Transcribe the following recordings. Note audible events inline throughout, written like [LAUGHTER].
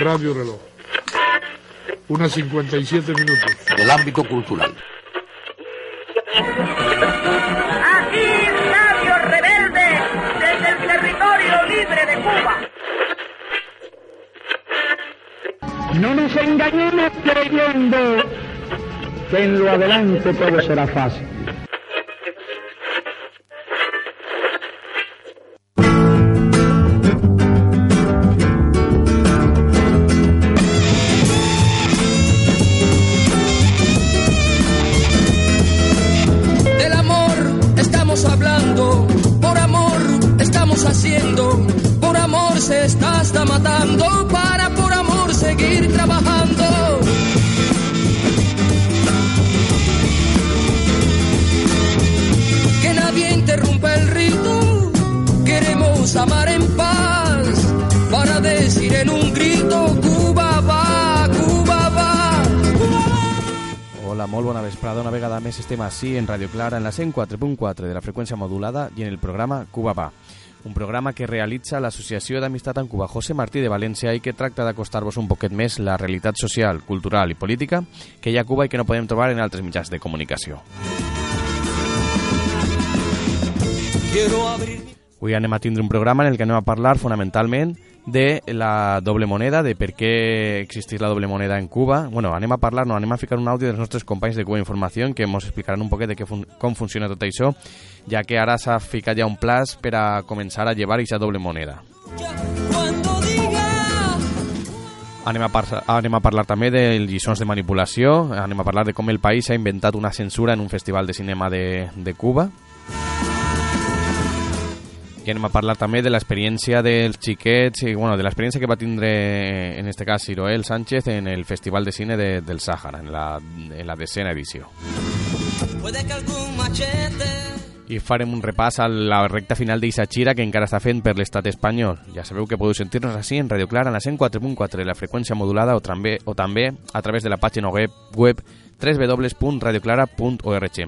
Radio Reloj. Unas 57 minutos. Del ámbito cultural. Aquí Radio Rebelde desde el territorio libre de Cuba. No nos engañemos creyendo que en lo adelante todo será fácil. Estem així en Radio Clara, en la 104.4 de la freqüència modulada i en el programa Cuba Va. Un programa que realitza l'Associació d'Amistat en Cuba José Martí de València i que tracta d'acostar-vos un poquet més la realitat social, cultural i política que hi ha a Cuba i que no podem trobar en altres mitjans de comunicació. Avui anem a tindre un programa en el que anem a parlar fonamentalment de la doble moneda, de per què existeix la doble moneda en Cuba. Bueno, anem a parlar, no, anem a ficar un àudio dels nostres companys de Cuba Informació que ens explicaran un poquet de què fun com funciona tot això, ja que ara s'ha ficat ja un plaç per a començar a llevar aquesta doble moneda. Anem a, anem a parlar també de lliçons de manipulació, anem a parlar de com el país ha inventat una censura en un festival de cinema de, de Cuba. A parlar també de l'experiència dels xiquets, i, bueno, de l'experiència que va tindre, en este cas, Ciroel Sánchez en el Festival de Cine de, del Sàhara, en la, en la decena edició. Puede que algún machete I farem un repàs a la recta final d'Ixa Xira que encara està fent per l'estat espanyol. Ja sabeu que podeu sentir-nos així en Radio Clara, en la 104.4 de la freqüència modulada o també, o també a través de la pàgina web, web www.radioclara.org.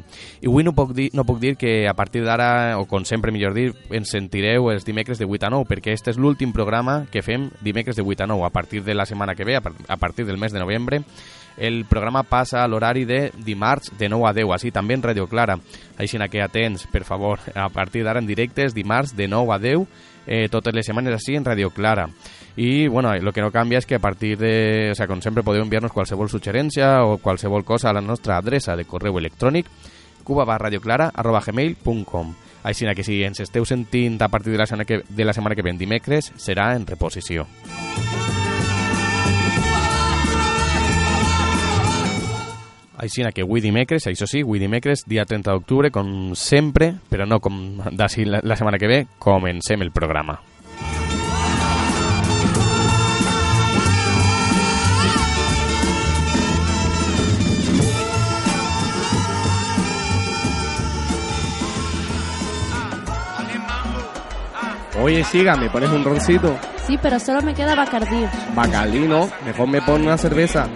I avui no puc, dir, no puc dir que a partir d'ara, o com sempre millor dir, ens sentireu els dimecres de 8 a 9, perquè este és l'últim programa que fem dimecres de 8 a 9. A partir de la setmana que ve, a par- a partir del mes de novembre, el programa passa a l'horari de dimarts de 9 a 10, així també en Radio Clara. Així que atents, per favor, a partir d'ara en directes, dimarts de 9 a 10, eh, totes les setmanes així en Radio Clara. I, bueno, el que no canvia és que a partir de... O sea, com sempre podeu enviar-nos qualsevol suggerència o qualsevol cosa a la nostra adreça de correu electrònic cubabarradioclara.gmail.com Així que si ens esteu sentint a partir de la setmana que, de la setmana que ve, dimecres, serà en reposició. Així que avui dimecres, això sí, avui dimecres, dia 30 d'octubre, com sempre, però no com d'ací la, la setmana que ve, comencem el programa. Oye, siga, ¿me pones un roncito? Sí, pero solo me queda Bacardí. Bacalí, ¿no? Mejor me pon una cerveza.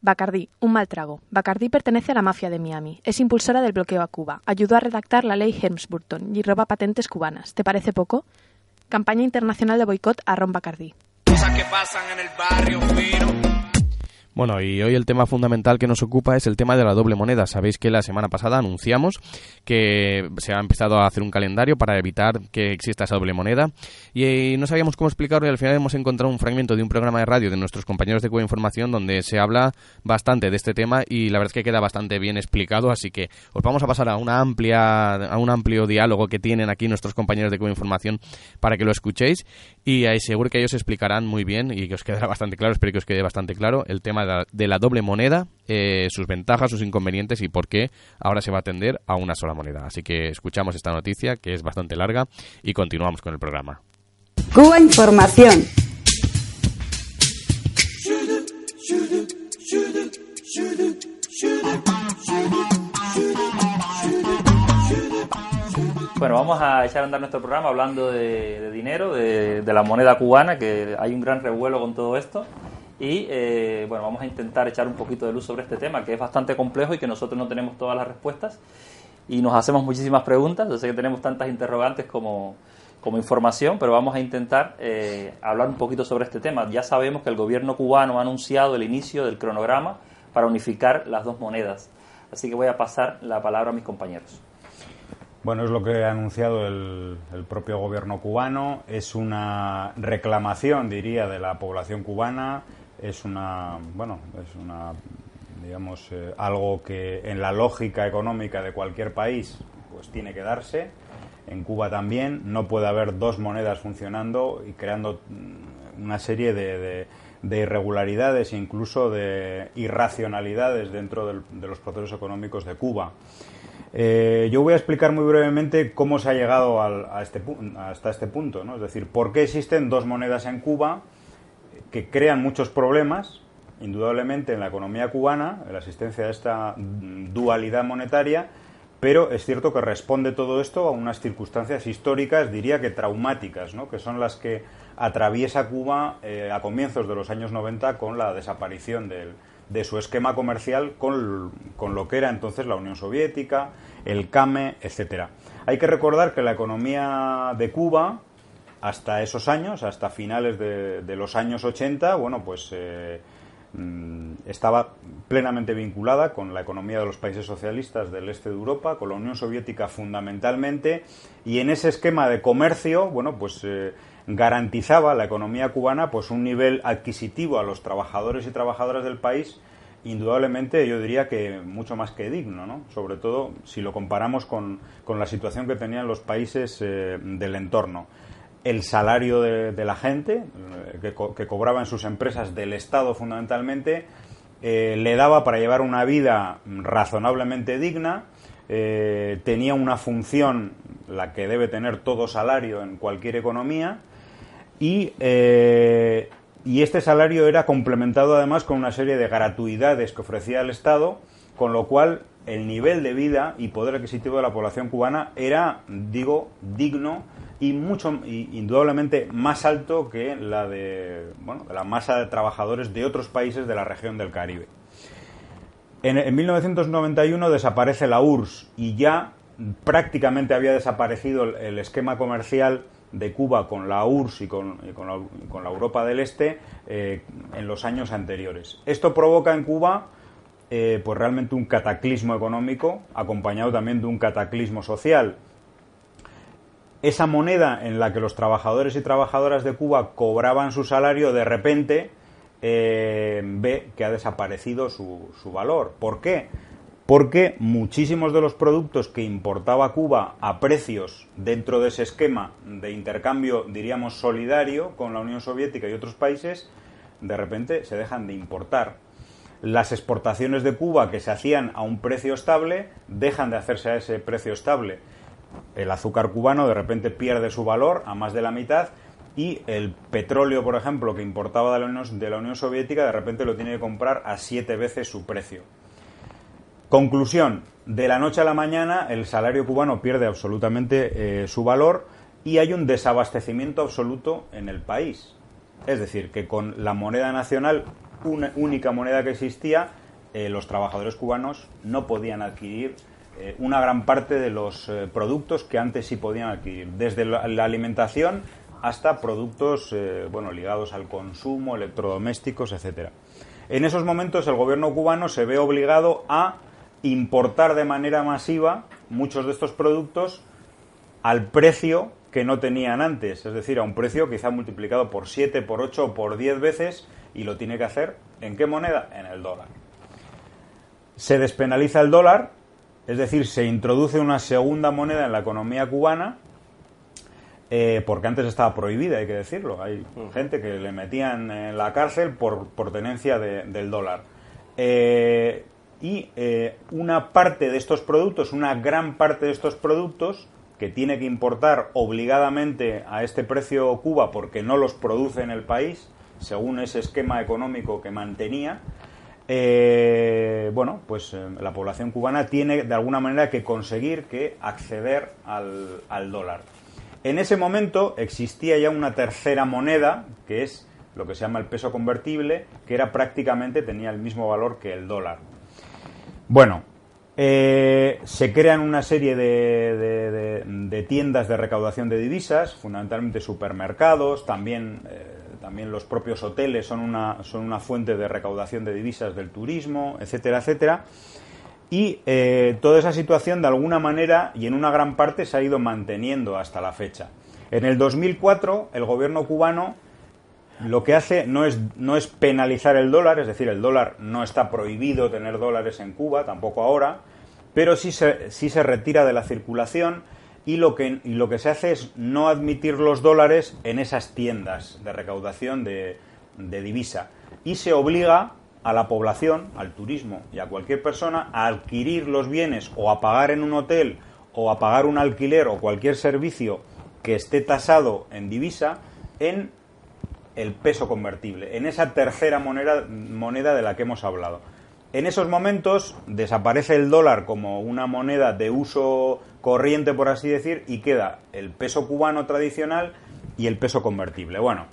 Bacardí, un mal trago. Bacardí pertenece a la mafia de Miami. Es impulsora del bloqueo a Cuba. Ayudó a redactar la ley Helms-Burton y roba patentes cubanas. ¿Te parece poco? Campaña internacional de boicot a Ron Bacardí. Cosas que pasan en el barrio. Bueno, y hoy el tema fundamental que nos ocupa es el tema de la doble moneda. Sabéis que la semana pasada anunciamos que se ha empezado a hacer un calendario para evitar que exista esa doble moneda y no sabíamos cómo explicarlo y al final hemos encontrado un fragmento de un programa de radio de nuestros compañeros de Cuba Información donde se habla bastante de este tema y la verdad es que queda bastante bien explicado, así que os vamos a pasar a una amplia a un amplio diálogo que tienen aquí nuestros compañeros de Cuba Información para que lo escucéis y ahí seguro que ellos explicarán muy bien y que os quedará bastante claro, espero que os quede bastante claro el tema de la, de la doble moneda, eh, sus ventajas, sus inconvenientes y por qué ahora se va a atender a una sola moneda. Así que escuchamos esta noticia que es bastante larga y continuamos con el programa. Cuba Información. Bueno, vamos a echar a andar nuestro programa hablando de, de dinero, de, de la moneda cubana, que hay un gran revuelo con todo esto. Y eh, bueno, vamos a intentar echar un poquito de luz sobre este tema, que es bastante complejo y que nosotros no tenemos todas las respuestas. Y nos hacemos muchísimas preguntas. Yo sé que tenemos tantas interrogantes como, como información, pero vamos a intentar eh, hablar un poquito sobre este tema. Ya sabemos que el gobierno cubano ha anunciado el inicio del cronograma para unificar las dos monedas. Así que voy a pasar la palabra a mis compañeros. Bueno, es lo que ha anunciado el, propio gobierno cubano. Es una reclamación, diría, de la población cubana. Es una, bueno, es una, digamos, eh, algo que en la lógica económica de cualquier país, pues tiene que darse. En Cuba también no puede haber dos monedas funcionando y creando mm, una serie de, irregularidades e incluso de irracionalidades dentro de los procesos económicos de Cuba. Eh, yo voy a explicar muy brevemente cómo se ha llegado a este, hasta este punto, ¿no? es decir, por qué existen dos monedas en Cuba que crean muchos problemas, indudablemente en la economía cubana, en la existencia de esta dualidad monetaria, pero es cierto que responde todo esto a unas circunstancias históricas, diría que traumáticas, ¿no? que son las que atraviesa Cuba eh, a comienzos de los años 90 con la desaparición del, de su esquema comercial con, lo que era entonces la Unión Soviética, el CAME, etcétera. Hay que recordar que la economía de Cuba, hasta esos años, hasta finales de, los años 80, bueno, pues eh, mm, estaba plenamente vinculada con la economía de los países socialistas del este de Europa, con la Unión Soviética fundamentalmente, y en ese esquema de comercio, bueno, pues eh, garantizaba la economía cubana pues un nivel adquisitivo a los trabajadores y trabajadoras del país indudablemente yo diría que mucho más que digno, ¿no? sobre todo si lo comparamos con, la situación que tenían los países eh, del entorno. El salario de, la gente, eh, que, cobraba en sus empresas del Estado fundamentalmente, eh, le daba para llevar una vida razonablemente digna, tenía una función, la que debe tener todo salario en cualquier economía, y, eh, y este salario era complementado además con una serie de gratuidades que ofrecía el Estado, con lo cual el nivel de vida y poder adquisitivo de la población cubana era, digo, digno y mucho indudablemente más alto que la de bueno, la masa de trabajadores de otros países de la región del Caribe. En, en 1991 desaparece la URSS y ya prácticamente había desaparecido el esquema comercial de Cuba con la URSS y con, la, Europa del Este eh, en los años anteriores. Esto provoca en Cuba eh, pues realmente un cataclismo económico acompañado también de un cataclismo social. Esa moneda en la que los trabajadores y trabajadoras de Cuba cobraban su salario de repente eh, ve que ha desaparecido su, su valor. ¿Por qué? porque muchísimos de los productos que importaba Cuba a precios dentro de ese esquema de intercambio, diríamos, solidario con la Unión Soviética y otros países, de repente se dejan de importar. Las exportaciones de Cuba que se hacían a un precio estable dejan de hacerse a ese precio estable. El azúcar cubano de repente pierde su valor a más de la mitad y el petróleo, por ejemplo, que importaba de la Unión, Soviética, de repente lo tiene que comprar a siete veces su precio. Conclusión, de la noche a la mañana el salario cubano pierde absolutamente eh, su valor y hay un desabastecimiento absoluto en el país. Es decir, que con la moneda nacional, una única moneda que existía, eh, los trabajadores cubanos no podían adquirir eh, una gran parte de los productos que antes sí podían adquirir, desde la, alimentación hasta productos bueno, ligados al consumo, electrodomésticos, etcétera. En esos momentos el gobierno cubano se ve obligado a importar de manera masiva muchos de estos productos al precio que no tenían antes, es decir, a un precio quizá multiplicado por 7, por 8 o por 10 veces y lo tiene que hacer ¿en qué moneda? En el dólar. Se despenaliza el dólar, es decir, se introduce una segunda moneda en la economía cubana eh, porque antes estaba prohibida, hay que decirlo. Hay mm. gente que le metían en la cárcel por, por tenencia del dólar. Eh, y eh, una parte de estos productos, una gran parte de estos productos que tiene que importar obligadamente a este precio Cuba porque no los produce en el país, según ese esquema económico que mantenía, eh, bueno, pues eh, la población cubana tiene de alguna manera que conseguir que acceder al, dólar. En ese momento existía ya una tercera moneda, que es lo que se llama el peso convertible, que era prácticamente tenía el mismo valor que el dólar. Bueno, Eh, se crean una serie de, tiendas de recaudación de divisas, fundamentalmente supermercados, también, también los propios hoteles son una, son una fuente de recaudación de divisas del turismo, etcétera, etcétera. Y eh, toda esa situación, de alguna manera y en una gran parte, se ha ido manteniendo hasta la fecha. En el 2004, el gobierno cubano lo que hace no es, no es penalizar el dólar, es decir, el dólar no está prohibido tener dólares en Cuba, tampoco ahora, pero sí se, sí se retira de la circulación y lo, que, lo que se hace es no admitir los dólares en esas tiendas de recaudación de, de divisa y se obliga a la población, al turismo y a cualquier persona a adquirir los bienes o a pagar en un hotel o a pagar un alquiler o cualquier servicio que esté tasado en divisa en el peso convertible, en esa tercera moneda, moneda de la que hemos hablado. En esos momentos desaparece el dólar como una moneda de uso corriente, por así decir, y queda el peso cubano tradicional y el peso convertible. Bueno,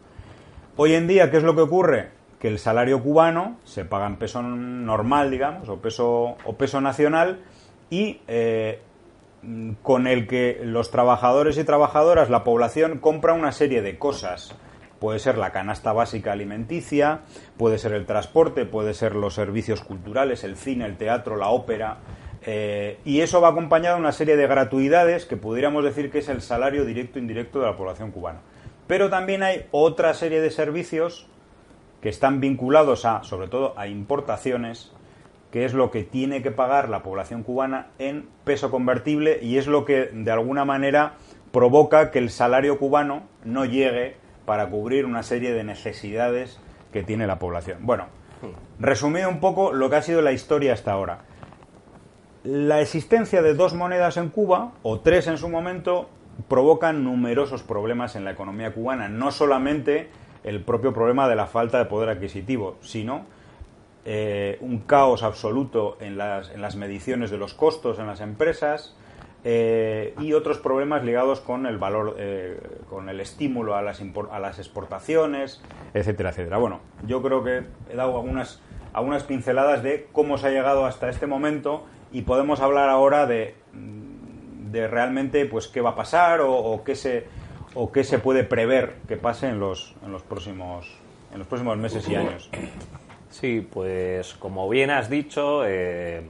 hoy en día, ¿qué es lo que ocurre? Que el salario cubano se paga en peso normal, digamos, o peso, o peso nacional, y eh, con el que los trabajadores y trabajadoras, la población, compra una serie de cosas. Puede ser la canasta básica alimenticia, puede ser el transporte, puede ser los servicios culturales, el cine, el teatro, la ópera. Eh, y eso va acompañado de una serie de gratuidades que pudiéramos decir que es el salario directo e indirecto de la población cubana. Pero también hay otra serie de servicios que están vinculados a, sobre todo, a importaciones, que es lo que tiene que pagar la población cubana en peso convertible y es lo que de alguna manera provoca que el salario cubano no llegue para cubrir una serie de necesidades que tiene la población. Bueno, resumido un poco lo que ha sido la historia hasta ahora. La existencia de dos monedas en Cuba, o tres en su momento, provocan numerosos problemas en la economía cubana. No solamente el propio problema de la falta de poder adquisitivo, sino eh, un caos absoluto en las, en las mediciones de los costos en las empresas eh, y otros problemas ligados con el valor, eh, con el estímulo a las, a las exportaciones, etcétera, etcétera. Bueno, yo creo que he dado algunas, algunas pinceladas de cómo se ha llegado hasta este momento y podemos hablar ahora de, de realmente pues qué va a pasar o, qué se o qué se puede prever que pase en los, en los próximos en los próximos meses y años. Sí, pues como bien has dicho, eh,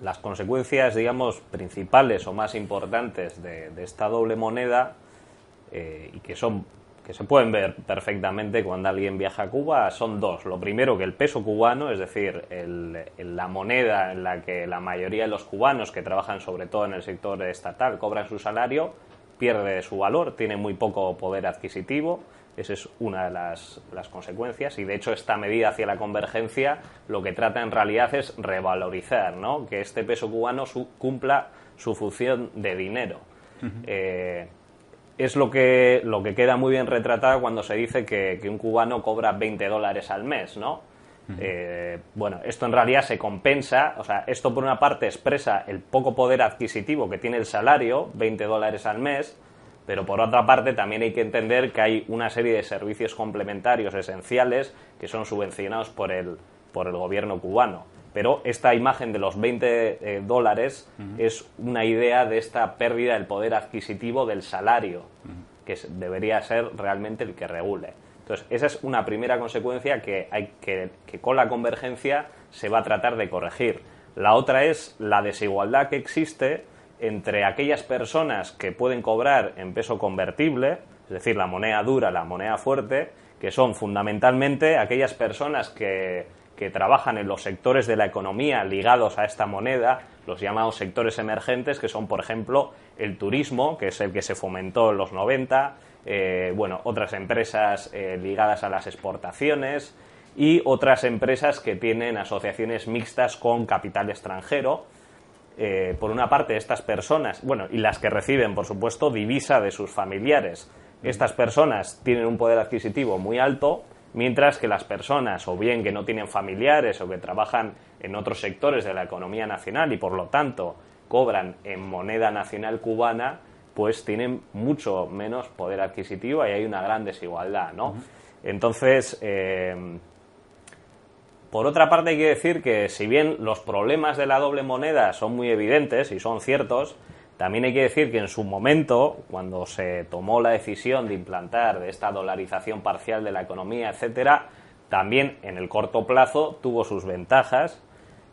las consecuencias, digamos, principales o más importantes de, de esta doble moneda eh, y que son que se pueden ver perfectamente cuando alguien viaja a Cuba son dos. Lo primero, que el peso cubano, es decir, el- la moneda en la que la mayoría de los cubanos que trabajan sobre todo en el sector estatal cobran su salario, pierde su valor, tiene muy poco poder adquisitivo. Esa es una de las, las consecuencias y de hecho esta medida hacia la convergencia lo que trata en realidad es revalorizar, ¿no? que este peso cubano su- cumpla su función de dinero. Eh, es lo que, lo que queda muy bien retratado cuando se dice que, que un cubano cobra 20 dólares al mes, ¿no? Eh, bueno, esto en realidad se compensa, o sea, esto por una parte expresa el poco poder adquisitivo que tiene el salario, 20 dólares al mes, pero por otra parte también hay que entender que hay una serie de servicios complementarios esenciales que son subvencionados por el, por el gobierno cubano. Pero esta imagen de los 20 eh, dólares es una idea de esta pérdida del poder adquisitivo del salario, que debería ser realmente el que regule. Entonces, esa es una primera consecuencia que, hay que, que con la convergencia se va a tratar de corregir. La otra es la desigualdad que existe entre aquellas personas que pueden cobrar en peso convertible, es decir, la moneda dura, la moneda fuerte, que son fundamentalmente aquellas personas que, que trabajan en los sectores de la economía ligados a esta moneda, los llamados sectores emergentes, que son, por ejemplo, el turismo, que es el que se fomentó en los 90, eh, bueno, otras empresas eh, ligadas a las exportaciones y otras empresas que tienen asociaciones mixtas con capital extranjero. Eh, por una parte, estas personas, bueno, y las que reciben, por supuesto, divisa de sus familiares. Estas personas tienen un poder adquisitivo muy alto, mientras que las personas, o bien que no tienen familiares o que trabajan en otros sectores de la economía nacional y por lo tanto cobran en moneda nacional cubana, pues tienen mucho menos poder adquisitivo y hay una gran desigualdad, ¿no? Entonces, eh, por otra parte hay que decir que si bien los problemas de la doble moneda son muy evidentes y son ciertos, también hay que decir que en su momento, cuando se tomó la decisión de implantar esta dolarización parcial de la economía, etcétera, también en el corto plazo tuvo sus ventajas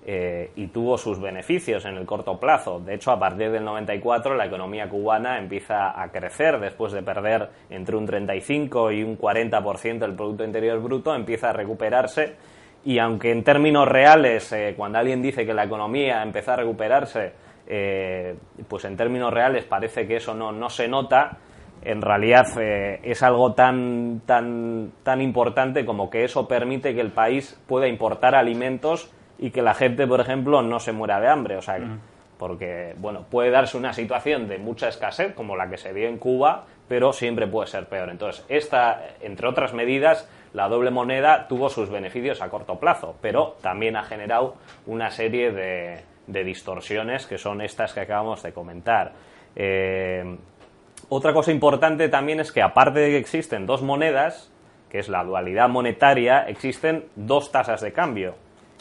eh, y tuvo sus beneficios en el corto plazo. De hecho, a partir del 94 la economía cubana empieza a crecer después de perder entre un 35 y un 40% del Producto Interior Bruto, empieza a recuperarse y aunque en términos reales, eh, cuando alguien dice que la economía empieza a recuperarse, eh, pues en términos reales parece que eso no, no se nota, en realidad eh, es algo tan, tan, tan importante como que eso permite que el país pueda importar alimentos y que la gente, por ejemplo, no se muera de hambre. O sea, porque, bueno, puede darse una situación de mucha escasez, como la que se vio en Cuba, pero siempre puede ser peor. Entonces, esta, entre otras medidas, la doble moneda tuvo sus beneficios a corto plazo, pero también ha generado una serie de, de distorsiones que son estas que acabamos de comentar. Eh, otra cosa importante también es que aparte de que existen dos monedas, que es la dualidad monetaria, existen dos tasas de cambio,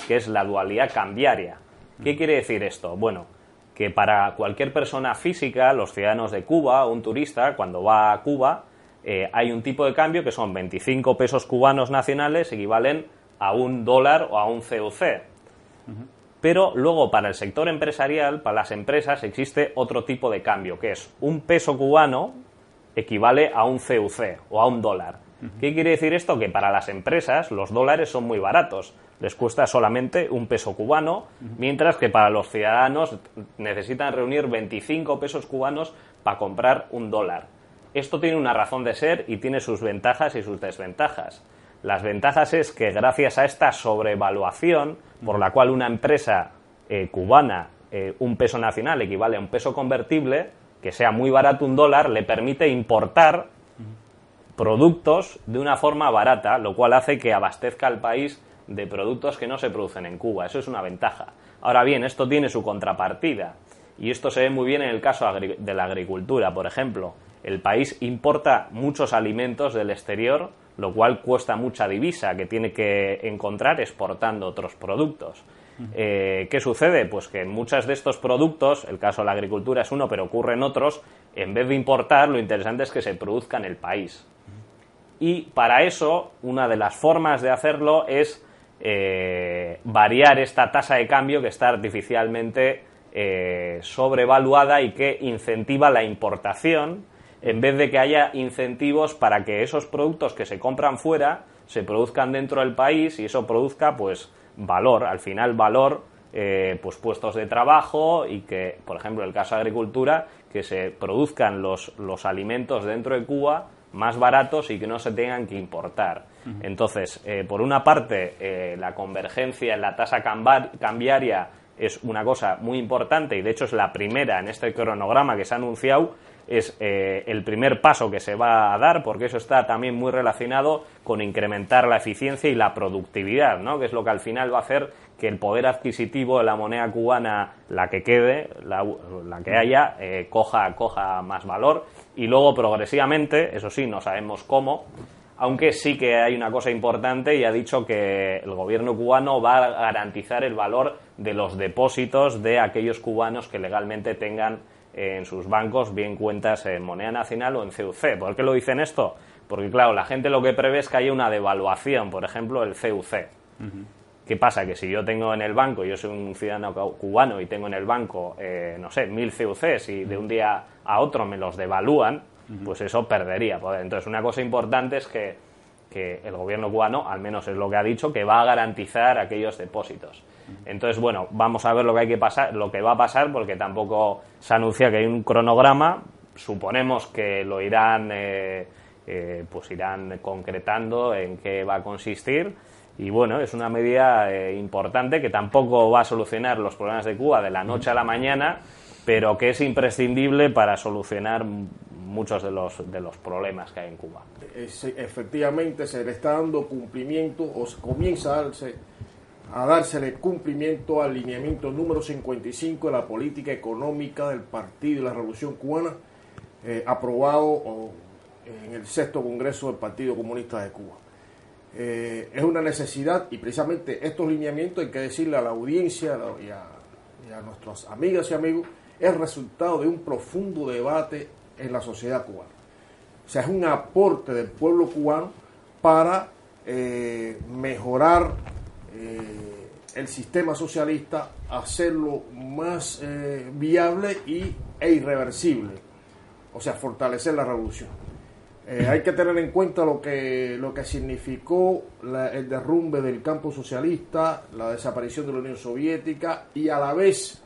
que es la dualidad cambiaria. ¿Qué quiere decir esto? Bueno, que para cualquier persona física, los ciudadanos de Cuba, un turista, cuando va a Cuba, eh, hay un tipo de cambio que son 25 pesos cubanos nacionales, equivalen a un dólar o a un CUC. Pero luego para el sector empresarial, para las empresas, existe otro tipo de cambio, que es un peso cubano equivale a un CUC o a un dólar. ¿Qué quiere decir esto? Que para las empresas los dólares son muy baratos, les cuesta solamente un peso cubano, mientras que para los ciudadanos necesitan reunir 25 pesos cubanos para comprar un dólar. Esto tiene una razón de ser y tiene sus ventajas y sus desventajas. Las ventajas es que gracias a esta sobrevaluación, por la cual una empresa eh, cubana, eh, un peso nacional equivale a un peso convertible, que sea muy barato un dólar, le permite importar productos de una forma barata, lo cual hace que abastezca al país de productos que no se producen en Cuba. Eso es una ventaja. Ahora bien, esto tiene su contrapartida. Y esto se ve muy bien en el caso de la agricultura. Por ejemplo, el país importa muchos alimentos del exterior, lo cual cuesta mucha divisa que tiene que encontrar exportando otros productos. Eh, ¿Qué sucede? Pues que en muchos de estos productos, el caso de la agricultura es uno, pero ocurre en otros, en vez de importar, lo interesante es que se produzca en el país. Y para eso, una de las formas de hacerlo es eh, variar esta tasa de cambio que está artificialmente eh, sobrevaluada y que incentiva la importación en vez de que haya incentivos para que esos productos que se compran fuera se produzcan dentro del país y eso produzca pues valor, al final valor, eh, pues puestos de trabajo y que, por ejemplo, en el caso de agricultura, que se produzcan los, los alimentos dentro de Cuba más baratos y que no se tengan que importar. Entonces, eh, por una parte, eh, la convergencia en la tasa cambiaria es una cosa muy importante y de hecho es la primera en este cronograma que se ha anunciado es eh, el primer paso que se va a dar, porque eso está también muy relacionado con incrementar la eficiencia y la productividad, ¿no? que es lo que al final va a hacer que el poder adquisitivo de la moneda cubana, la que quede, la, que haya, eh, coja, coja más valor y luego progresivamente, eso sí, no sabemos cómo, aunque sí que hay una cosa importante y ha dicho que el gobierno cubano va a garantizar el valor de los depósitos de aquellos cubanos que legalmente tengan en sus bancos, bien cuentas en moneda nacional o en CUC. ¿Por qué lo dicen esto? Porque, claro, la gente lo que prevé es que haya una devaluación, por ejemplo, el CUC. ¿Qué pasa? Que si yo tengo en el banco, yo soy un ciudadano cubano y tengo en el banco, eh, no sé, mil CUCs y de un día a otro me los devalúan, pues eso perdería poder. Entonces, una cosa importante es que, que el gobierno cubano, al menos es lo que ha dicho, que va a garantizar aquellos depósitos. Entonces, bueno, vamos a ver lo que hay que pasar, lo que va a pasar, porque tampoco se anuncia que hay un cronograma. Suponemos que lo irán, eh, eh, pues irán concretando en qué va a consistir. Y bueno, es una medida eh, importante que tampoco va a solucionar los problemas de Cuba de la noche a la mañana, pero que es imprescindible para solucionar muchos de los, de los problemas que hay en Cuba. efectivamente, se le está dando cumplimiento o comienza a darse a dársele cumplimiento al lineamiento número 55 de la política económica del Partido de la Revolución Cubana, eh, aprobado en el sexto Congreso del Partido Comunista de Cuba. eh, es una necesidad y precisamente estos lineamientos hay que decirle a la audiencia y a, y nuestras amigas y amigos, es resultado de un profundo debate en la sociedad cubana. O sea, es un aporte del pueblo cubano para eh, mejorar eh, el sistema socialista, hacerlo más eh, viable y, e irreversible, o sea, fortalecer la revolución. Eh, hay que tener en cuenta lo que, lo que significó la- el derrumbe del campo socialista, la desaparición de la Unión Soviética y a la vez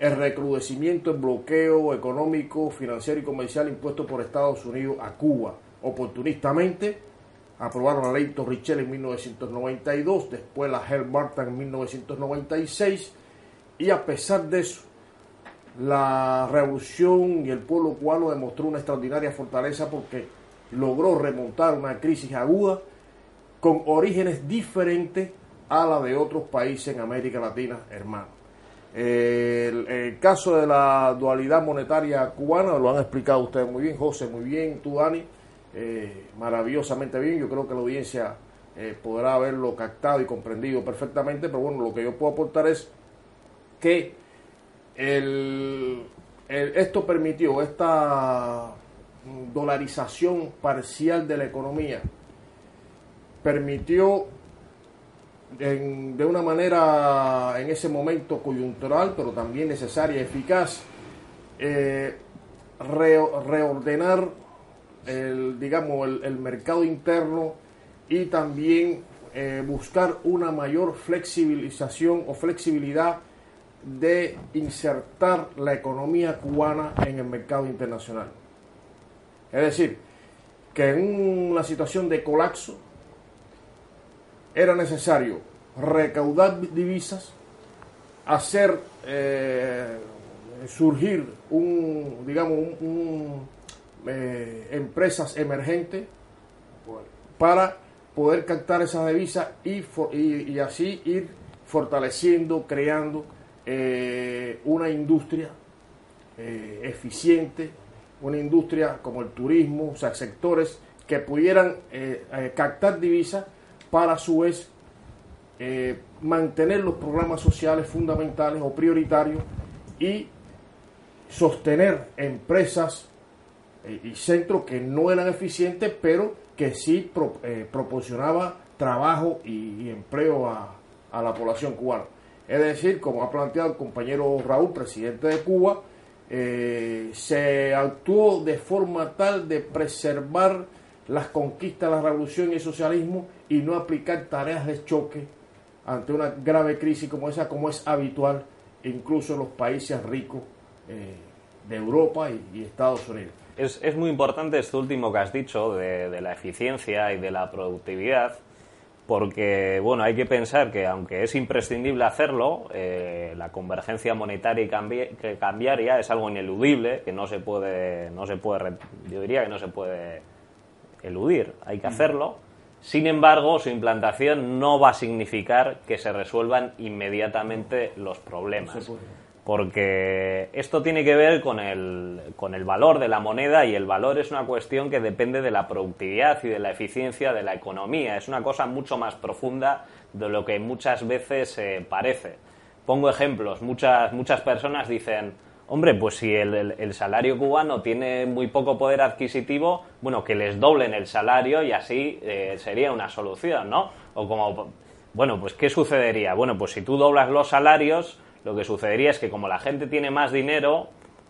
el recrudecimiento del bloqueo económico, financiero y comercial impuesto por Estados Unidos a Cuba. Oportunistamente aprobaron la ley Torricelli en 1992, después la Hell-Barton en 1996 y a pesar de eso, la revolución y el pueblo cubano demostró una extraordinaria fortaleza porque logró remontar una crisis aguda con orígenes diferentes a la de otros países en América Latina, hermano. El, el caso de la dualidad monetaria cubana lo han explicado ustedes muy bien, José, muy bien, tú, Dani, eh, maravillosamente bien. Yo creo que la audiencia eh, podrá haberlo captado y comprendido perfectamente, pero bueno, lo que yo puedo aportar es que el- esto permitió esta dolarización parcial de la economía, permitió de una manera en ese momento coyuntural, pero también necesaria eficaz, eh, re- reordenar el, digamos, el, mercado interno y también eh, buscar una mayor flexibilización o flexibilidad de insertar la economía cubana en el mercado internacional. Es decir, que en una situación de colapso era necesario recaudar divisas, hacer eh, surgir un, digamos, un, eh, empresas emergentes para poder captar esas divisas y, así ir fortaleciendo, creando eh, una industria eh, eficiente, una industria como el turismo, o sea, sectores que pudieran captar divisas para a su vez mantener los programas sociales fundamentales o prioritarios y sostener empresas y centros que no eran eficientes, pero que sí pro- eh, proporcionaba trabajo y, empleo a, la población cubana. Es decir, como ha planteado el compañero Raúl, presidente de Cuba, eh, se actuó de forma tal de preservar las conquistas la revolución y el socialismo y no aplicar tareas de choque ante una grave crisis como esa, como es habitual incluso en los países ricos eh, de Europa y Estados Unidos. Es, es muy importante esto último que has dicho de, de la eficiencia y de la productividad, porque bueno, hay que pensar que aunque es imprescindible hacerlo, eh, la convergencia monetaria y cambi- que cambiaria es algo ineludible, que no se puede, no se puede, yo diría que no se puede eludir, hay que hacerlo. Sin embargo, su implantación no va a significar que se resuelvan inmediatamente los problemas porque esto tiene que ver con el, con el valor de la moneda y el valor es una cuestión que depende de la productividad y de la eficiencia de la economía. Es una cosa mucho más profunda de lo que muchas veces eh, parece. Pongo ejemplos. Muchas, muchas personas dicen, hombre, pues si el, el- salario cubano tiene muy poco poder adquisitivo, bueno, que les doblen el salario y así eh, sería una solución, ¿no? O como, bueno, pues ¿qué sucedería? Bueno, pues si tú doblas los salarios, lo que sucedería es que como la gente tiene más dinero,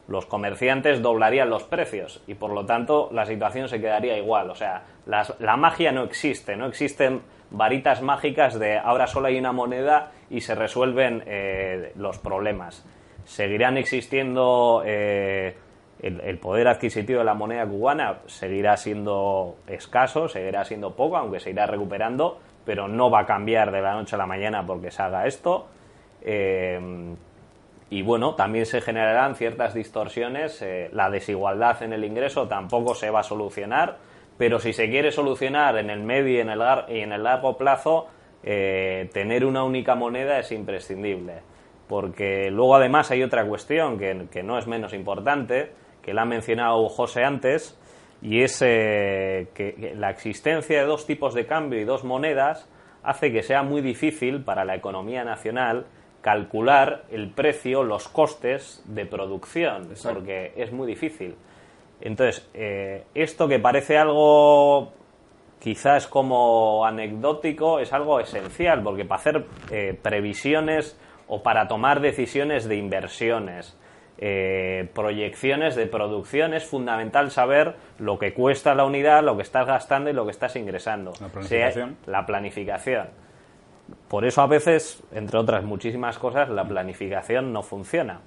los comerciantes doblarían los precios y por lo tanto la situación se quedaría igual. O sea, las- la magia no existe, no existen varitas mágicas de ahora solo hay una moneda y se resuelven eh, los problemas. Seguirán existiendo eh, el, el poder adquisitivo de la moneda cubana, seguirá siendo escaso, seguirá siendo poco, aunque se irá recuperando, pero no va a cambiar de la noche a la mañana porque se haga esto. Eh, y bueno, también se generarán ciertas distorsiones. eh, la desigualdad en el ingreso tampoco se va a solucionar, pero si se quiere solucionar en el medio y en el, y en el largo plazo, eh, tener una única moneda es imprescindible. Porque luego además hay otra cuestión que, que no es menos importante, que la ha mencionado José antes, y es eh, que la existencia de dos tipos de cambio y dos monedas hace que sea muy difícil para la economía nacional calcular el precio, los costes de producción, porque es muy difícil. Entonces, eh, esto que parece algo quizás como anecdótico es algo esencial, porque para hacer eh, previsiones o para tomar decisiones de inversiones, eh, proyecciones de producción, es fundamental saber lo que cuesta la unidad, lo que estás gastando y lo que estás ingresando. La planificación. Sea- la planificación. Por eso a veces, entre otras muchísimas cosas, la planificación no funciona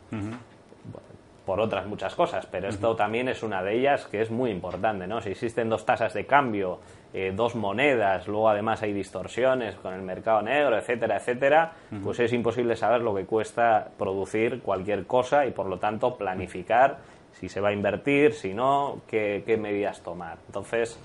por otras muchas cosas, pero esto también es una de ellas que es muy importante, ¿no? Si existen dos tasas de cambio, eh, dos monedas, luego además hay distorsiones con el mercado negro, etcétera, etcétera, pues es imposible saber lo que cuesta producir cualquier cosa y por lo tanto planificar si se va a invertir, si no, qué, qué medidas tomar. Entonces,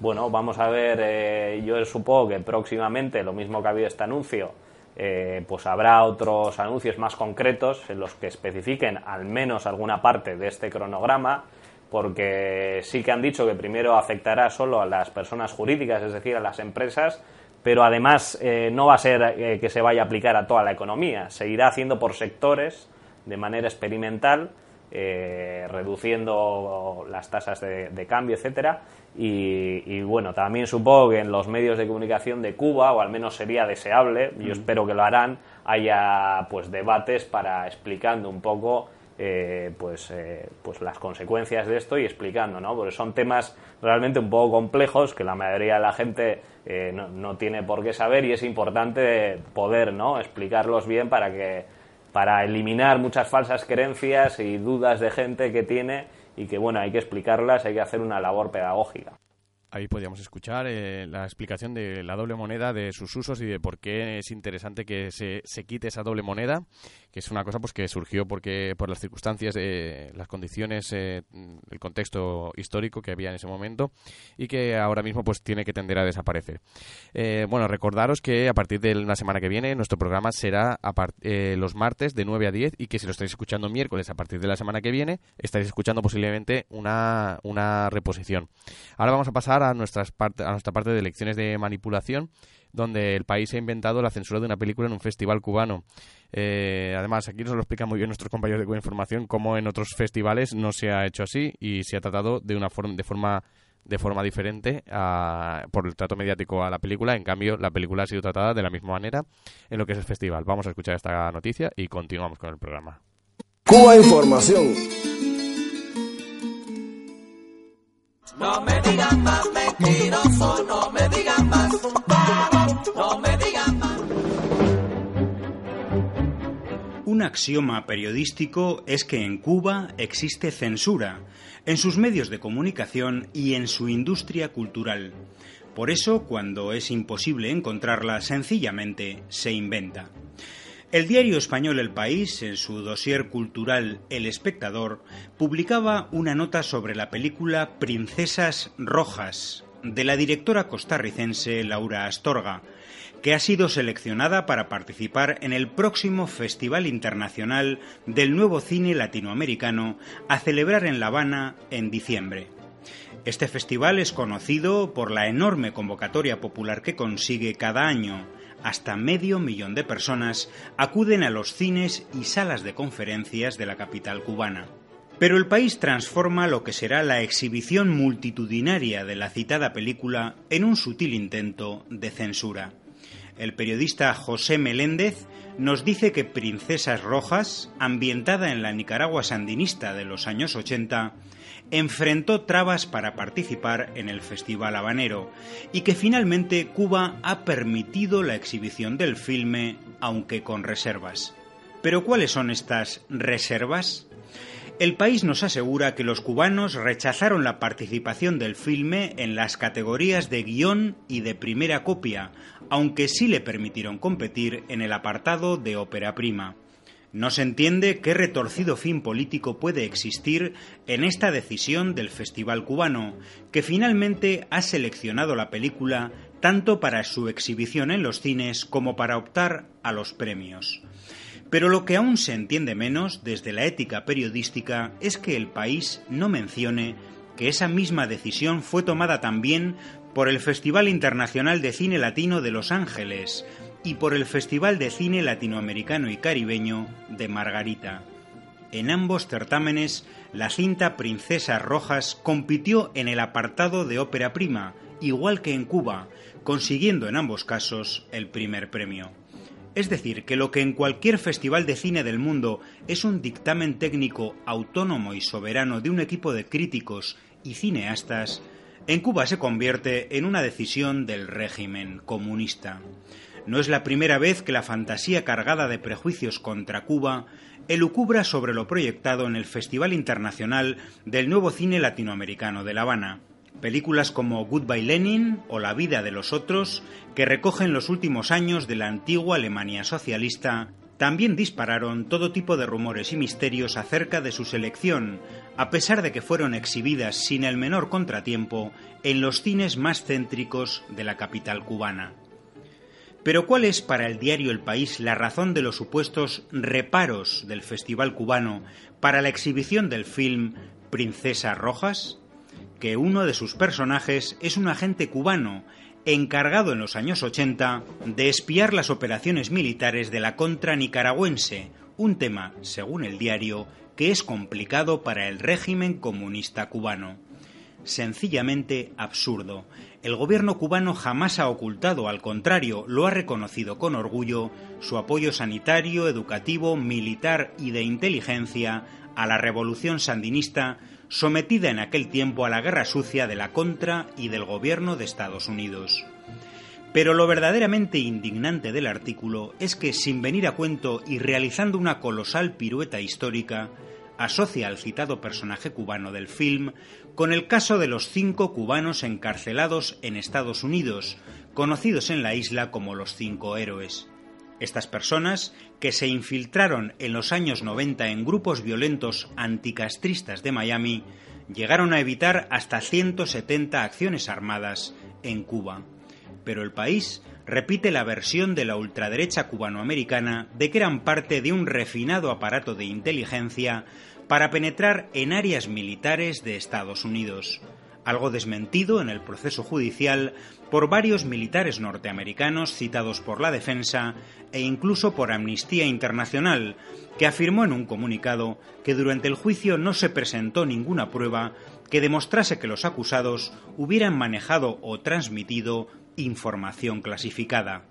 bueno, vamos a ver, eh, yo supongo que próximamente, lo mismo que ha habido este anuncio, eh, pues habrá otros anuncios más concretos en los que especifiquen al menos alguna parte de este cronograma, porque sí que han dicho que primero afectará solo a las personas jurídicas, es decir, a las empresas, pero además eh, no va a ser que se vaya a aplicar a toda la economía, se irá haciendo por sectores de manera experimental, reduciendo las tasas de, de cambio, etcétera. Y, y, bueno, también supongo que en los medios de comunicación de Cuba, o al menos sería deseable, yo Mm. espero que lo harán, haya pues debates para explicando un poco eh, pues, eh, pues las consecuencias de esto y explicando, ¿no? Porque son temas realmente un poco complejos que la mayoría de la gente eh, no, no tiene por qué saber y es importante poder, ¿no? Explicarlos bien para que para eliminar muchas falsas creencias y dudas de gente que tiene y que bueno hay que explicarlas, hay que hacer una labor pedagógica. Ahí podíamos escuchar eh, la explicación de la doble moneda, de sus usos y de por qué es interesante que se, se quite esa doble moneda, que es una cosa pues que surgió porque por las circunstancias, eh, las condiciones, eh, el contexto histórico que había en ese momento y que ahora mismo pues tiene que tender a desaparecer. Eh, bueno, recordaros que a partir de la semana que viene nuestro programa será a los martes de 9 a 10 y que si lo estáis escuchando miércoles a partir de la semana que viene estaréis escuchando posiblemente una, una reposición. Ahora vamos a pasar a, nuestras parte, a nuestra parte de lecciones de manipulación donde el país ha inventado la censura de una película en un festival cubano. Eh, además, aquí nos lo explican muy bien nuestros compañeros de Cuba Información, cómo en otros festivales no se ha hecho así y se ha tratado de una forma, de forma de forma diferente por el trato mediático a la película. En cambio, la película ha sido tratada de la misma manera en lo que es el festival. Vamos a escuchar esta noticia y continuamos con el programa. Cuba Información. No me digan más mentiroso, no me digan más no me digan más. Un axioma periodístico es que en Cuba existe censura en sus medios de comunicación y en su industria cultural. Por eso, cuando es imposible encontrarla, sencillamente se inventa. El diario español El País, en su dossier cultural El Espectador, publicaba una nota sobre la película Princesas Rojas, de la directora costarricense Laura Astorga, que ha sido seleccionada para participar en el próximo Festival Internacional del Nuevo Cine Latinoamericano a celebrar en La Habana en diciembre. Este festival es conocido por la enorme convocatoria popular que consigue cada año. Hasta medio millón de personas acuden a los cines y salas de conferencias de la capital cubana. Pero el país transforma lo que será la exhibición multitudinaria de la citada película en un sutil intento de censura. El periodista José Meléndez nos dice que Princesas Rojas, ambientada en la Nicaragua sandinista de los años 80, enfrentó trabas para participar en el Festival Habanero y que finalmente Cuba ha permitido la exhibición del filme, aunque con reservas. ¿Pero cuáles son estas reservas? El país nos asegura que los cubanos rechazaron la participación del filme en las categorías de guion y de primera copia, aunque sí le permitieron competir en el apartado de ópera prima. No se entiende qué retorcido fin político puede existir en esta decisión del Festival cubano, que finalmente ha seleccionado la película tanto para su exhibición en los cines como para optar a los premios. Pero lo que aún se entiende menos desde la ética periodística es que el país no mencione que esa misma decisión fue tomada también por el Festival Internacional de Cine Latino de Los Ángeles y por el Festival de Cine Latinoamericano y Caribeño de Margarita. En ambos certámenes, la cinta Princesas Rojas compitió en el apartado de ópera prima, igual que en Cuba, consiguiendo en ambos casos el primer premio. Es decir, que lo que en cualquier festival de cine del mundo es un dictamen técnico autónomo y soberano de un equipo de críticos y cineastas, en Cuba se convierte en una decisión del régimen comunista. No es la primera vez que la fantasía cargada de prejuicios contra Cuba elucubra sobre lo proyectado en el Festival Internacional del Nuevo Cine Latinoamericano de La Habana. Películas como Goodbye Lenin o La vida de los otros, que recogen los últimos años de la antigua Alemania socialista, también dispararon todo tipo de rumores y misterios acerca de su selección, a pesar de que fueron exhibidas sin el menor contratiempo en los cines más céntricos de la capital cubana. Pero ¿cuál es para el diario El País la razón de los supuestos reparos del Festival cubano para la exhibición del film Princesa Rojas? Que uno de sus personajes es un agente cubano encargado en los años 80 de espiar las operaciones militares de la contra nicaragüense, un tema, según el diario, que es complicado para el régimen comunista cubano. Sencillamente absurdo. El gobierno cubano jamás ha ocultado, al contrario, lo ha reconocido con orgullo, su apoyo sanitario, educativo, militar y de inteligencia a la revolución sandinista sometida en aquel tiempo a la guerra sucia de la contra y del gobierno de Estados Unidos. Pero lo verdaderamente indignante del artículo es que, sin venir a cuento y realizando una colosal pirueta histórica, asocia al citado personaje cubano del film con el caso de los cinco cubanos encarcelados en Estados Unidos, conocidos en la isla como los cinco héroes. Estas personas, que se infiltraron en los años 90 en grupos violentos anticastristas de Miami, llegaron a evitar hasta 170 acciones armadas en Cuba. Pero el país repite la versión de la ultraderecha cubanoamericana de que eran parte de un refinado aparato de inteligencia para penetrar en áreas militares de Estados Unidos, algo desmentido en el proceso judicial por varios militares norteamericanos citados por la defensa e incluso por Amnistía Internacional, que afirmó en un comunicado que durante el juicio no se presentó ninguna prueba que demostrase que los acusados hubieran manejado o transmitido información clasificada.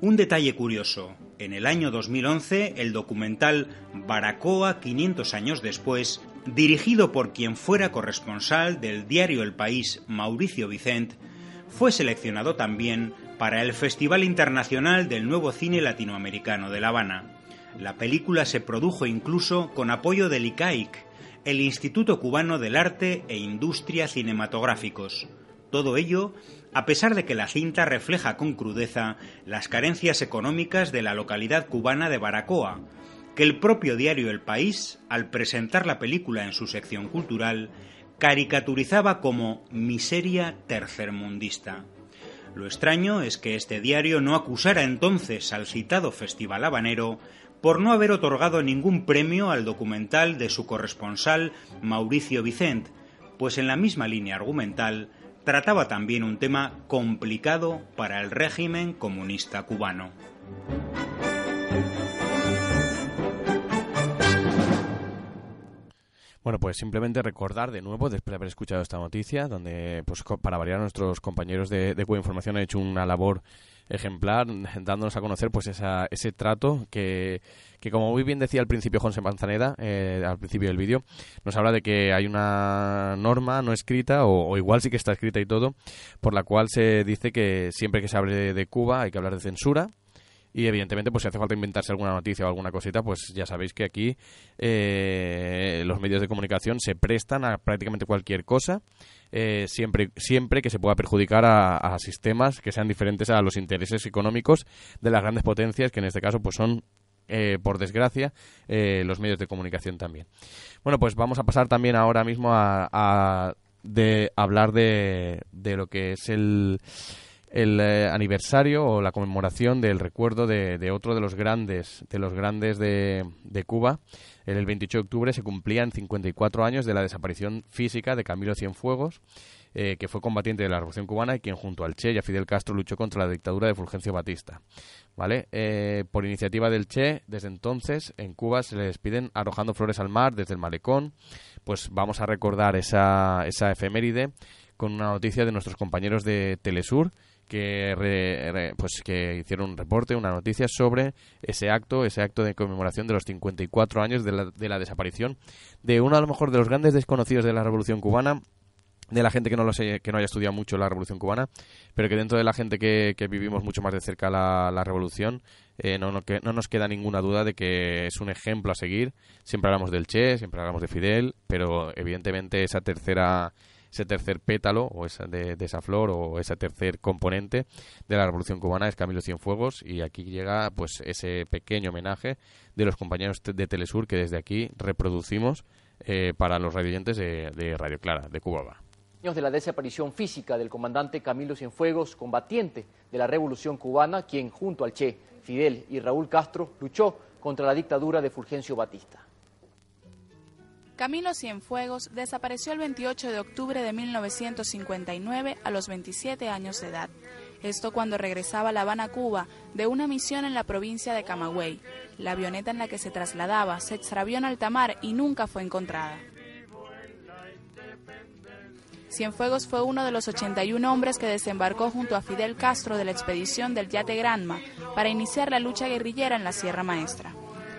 Un detalle curioso. En el año 2011, el documental Baracoa 500 años después, dirigido por quien fuera corresponsal del diario El País, Mauricio Vicent, fue seleccionado también para el Festival Internacional del Nuevo Cine Latinoamericano de La Habana. La película se produjo incluso con apoyo del ICAIC, el Instituto Cubano del Arte e Industria Cinematográficos. Todo ello a pesar de que la cinta refleja con crudeza las carencias económicas de la localidad cubana de Baracoa, que el propio diario El País, al presentar la película en su sección cultural, caricaturizaba como miseria tercermundista. Lo extraño es que este diario no acusara entonces al citado Festival Habanero por no haber otorgado ningún premio al documental de su corresponsal Mauricio Vicent, pues en la misma línea argumental trataba también un tema complicado para el régimen comunista cubano. Bueno, pues simplemente recordar de nuevo, después de haber escuchado esta noticia, donde, pues para variar, nuestros compañeros de, de Información han hecho una labor ejemplar, dándonos a conocer pues esa, ese trato que, que, como muy bien decía al principio José Manzaneda, eh, al principio del vídeo, nos habla de que hay una norma no escrita, o, igual sí que está escrita y todo, por la cual se dice que siempre que se hable de Cuba hay que hablar de censura, y evidentemente, pues si hace falta inventarse alguna noticia o alguna cosita, pues ya sabéis que aquí eh, los medios de comunicación se prestan a prácticamente cualquier cosa, eh, siempre, siempre que se pueda perjudicar a, sistemas que sean diferentes a los intereses económicos de las grandes potencias, que en este caso pues son eh, por desgracia, los medios de comunicación también. Bueno, pues vamos a pasar también ahora mismo a, de hablar de, de lo que es el el eh, aniversario o la conmemoración del recuerdo de, de, otro de los grandes de los grandes de, de Cuba. El 28 de octubre se cumplían 54 años de la desaparición física de Camilo Cienfuegos, eh, que fue combatiente de la Revolución Cubana y quien junto al Che y a Fidel Castro luchó contra la dictadura de Fulgencio Batista. ¿Vale? Eh, por iniciativa del Che, desde entonces en Cuba se le despiden arrojando flores al mar desde el malecón. Pues vamos a recordar esa, esa efeméride con una noticia de nuestros compañeros de Telesur que, pues, que hicieron un reporte, una noticia sobre ese acto, ese acto de conmemoración de los 54 años de la, de la desaparición de uno a lo mejor de los grandes desconocidos de la Revolución Cubana, de la gente que no lo que no haya estudiado mucho la Revolución Cubana, pero que dentro de la gente que, que vivimos mucho más de cerca la, la Revolución, eh, no, no, que, no nos queda ninguna duda de que es un ejemplo a seguir. Siempre hablamos del Che, siempre hablamos de Fidel, pero evidentemente esa tercera ese tercer pétalo o esa de, de, esa flor o ese tercer componente de la Revolución Cubana es Camilo Cienfuegos y aquí llega pues ese pequeño homenaje de los compañeros de Telesur que desde aquí reproducimos eh, para los radioyentes de, Radio Clara, de Cuba de la desaparición física del comandante Camilo Cienfuegos, combatiente de la Revolución Cubana, quien junto al Che, Fidel y Raúl Castro luchó contra la dictadura de Fulgencio Batista. Camilo Cienfuegos desapareció el 28 de octubre de 1959 a los 27 años de edad. Esto cuando regresaba a La Habana, Cuba, de una misión en la provincia de Camagüey. La avioneta en la que se trasladaba se extravió en alta mar y nunca fue encontrada. Cienfuegos fue uno de los 81 hombres que desembarcó junto a Fidel Castro de la expedición del Yate Granma para iniciar la lucha guerrillera en la Sierra Maestra.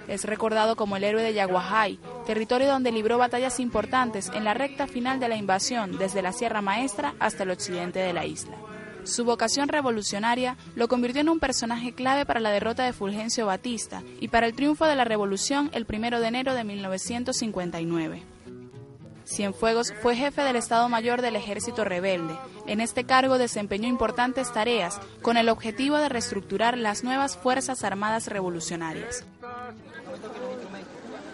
Es recordado como el héroe de Yaguajay, territorio donde libró batallas importantes en la recta final de la invasión desde la Sierra Maestra hasta el occidente de la isla. Su vocación revolucionaria lo convirtió en un personaje clave para la derrota de Fulgencio Batista y para el triunfo de la revolución el 1 de enero de 1959. Cienfuegos fue jefe del Estado Mayor del Ejército Rebelde. En este cargo desempeñó importantes tareas con el objetivo de reestructurar las nuevas Fuerzas Armadas Revolucionarias.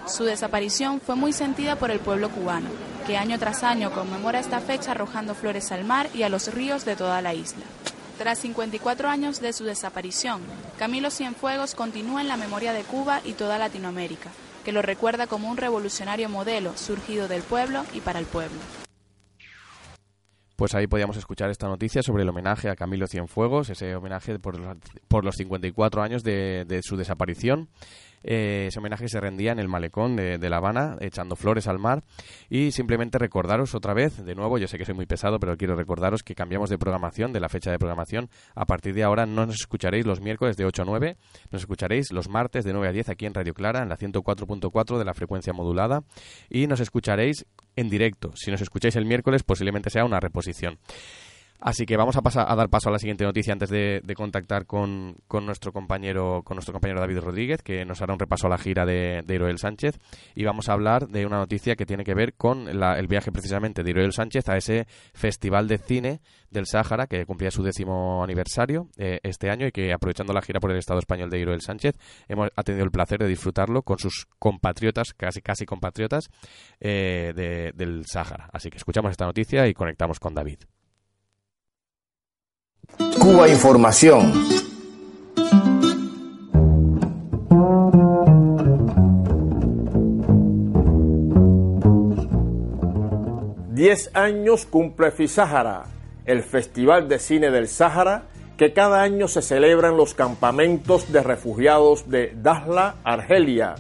Su desaparición fue muy sentida por el pueblo cubano, que año tras año conmemora esta fecha arrojando flores al mar y a los ríos de toda la isla. Tras 54 años de su desaparición, Camilo Cienfuegos continúa en la memoria de Cuba y toda Latinoamérica, que lo recuerda como un revolucionario modelo surgido del pueblo y para el pueblo. Pues ahí podíamos escuchar esta noticia sobre el homenaje a Camilo Cienfuegos, ese homenaje por los, por los 54 años de, de su desaparición. Eh, ese homenaje se rendía en el malecón de, de, La Habana, echando flores al mar. Y simplemente recordaros otra vez, de nuevo, yo sé que soy muy pesado, pero quiero recordaros que cambiamos de programación, de la fecha de programación. A partir de ahora no nos escucharéis los miércoles de 8 a 9, nos escucharéis los martes de 9 a 10 aquí en Radio Clara, en la 104.4 de la frecuencia modulada. Y nos escucharéis en directo. Si nos escucháis el miércoles, posiblemente sea una reposición. Así que vamos a pasar a dar paso a la siguiente noticia antes de, contactar con, nuestro compañero con nuestro compañero David Rodríguez, que nos hará un repaso a la gira de, de Iroel Sánchez. Y vamos a hablar de una noticia que tiene que ver con el viaje precisamente de Iroel Sánchez a ese festival de cine del Sáhara, que cumplía su décimo aniversario eh, este año y que aprovechando la gira por el Estado español de Iroel Sánchez, hemos ha tenido el placer de disfrutarlo con sus compatriotas, casi casi compatriotas eh, de, del Sáhara. Así que escuchamos esta noticia y conectamos con David. Cuba Información. Diez años cumple FISÁHARA, el Festival de Cine del Sáhara, que cada año se celebra en los campamentos de refugiados de Dasla, Argelia.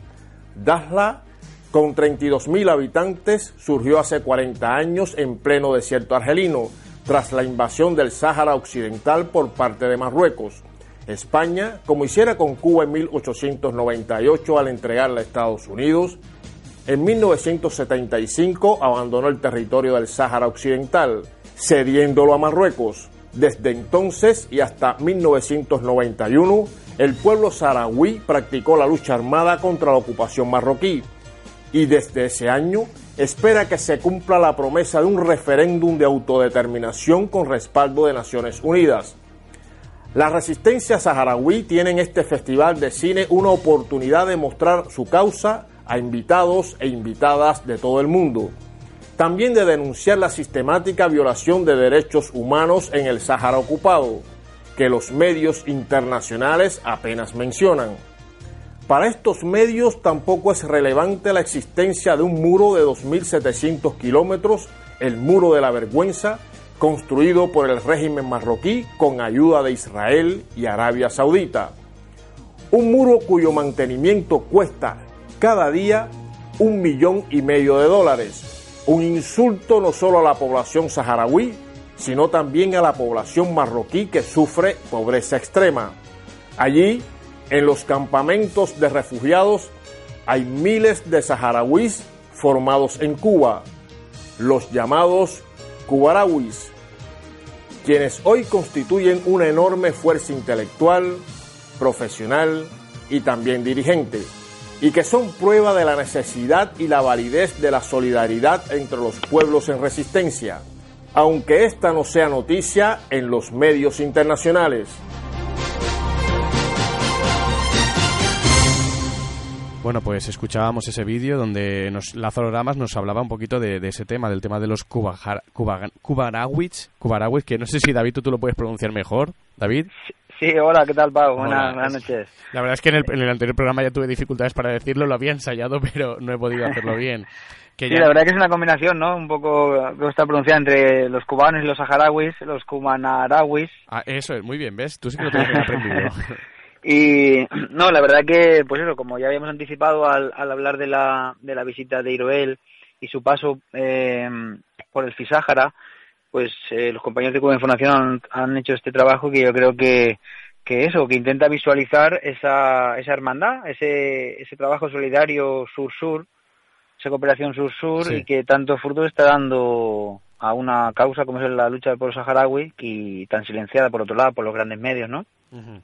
Dasla, con 32.000 habitantes, surgió hace 40 años en pleno desierto argelino tras la invasión del Sáhara Occidental por parte de Marruecos. España, como hiciera con Cuba en 1898 al entregarla a Estados Unidos, en 1975 abandonó el territorio del Sáhara Occidental, cediéndolo a Marruecos. Desde entonces y hasta 1991, el pueblo saharaui practicó la lucha armada contra la ocupación marroquí. Y desde ese año espera que se cumpla la promesa de un referéndum de autodeterminación con respaldo de Naciones Unidas. La resistencia saharaui tiene en este festival de cine una oportunidad de mostrar su causa a invitados e invitadas de todo el mundo. También de denunciar la sistemática violación de derechos humanos en el Sáhara ocupado. que los medios internacionales apenas mencionan. Para estos medios tampoco es relevante la existencia de un muro de 2.700 kilómetros, el muro de la vergüenza, construido por el régimen marroquí con ayuda de Israel y Arabia Saudita. Un muro cuyo mantenimiento cuesta cada día un millón y medio de dólares. Un insulto no solo a la población saharaui, sino también a la población marroquí que sufre pobreza extrema. Allí, en los campamentos de refugiados, hay miles de saharauis formados en Cuba, los llamados cubarawis, quienes hoy constituyen una enorme fuerza intelectual, profesional y también dirigente, y que son prueba de la necesidad y la validez de la solidaridad entre los pueblos en resistencia, aunque esta no sea noticia en los medios internacionales. Bueno, pues escuchábamos ese vídeo donde nos, Lázaro Ramas nos hablaba un poquito de, de ese tema, del tema de los cubarawis, que no sé si David tú, tú lo puedes pronunciar mejor, David. Sí, hola, ¿qué tal, Pau? Buenas, buenas noches. La verdad es que en el, en el, anterior programa ya tuve dificultades para decirlo, lo había ensayado, [LAUGHS] pero no he podido hacerlo bien. Que sí, la verdad que es una combinación, ¿no? Un poco, está pronunciada entre los cubanos y los saharauis, los cubanarauis. Ah, eso es, muy bien, ¿ves? Tú sí que lo tienes [LAUGHS] aprendido. Y [CLEARS THROAT] no, la verdad que, pues eso, como ya habíamos anticipado al, al hablar de la, de la visita de Iroel y su paso eh, por el Fisáhara, pues eh, los compañeros de Cuba Información han, han, hecho este trabajo que yo creo que, que eso, que intenta visualizar esa, esa hermandad, ese, ese trabajo solidario sur-sur, esa cooperación sur-sur sí. y que tanto fruto está dando a una causa como es la lucha del pueblo saharaui y tan silenciada por otro lado por los grandes medios, ¿no? Uh -huh.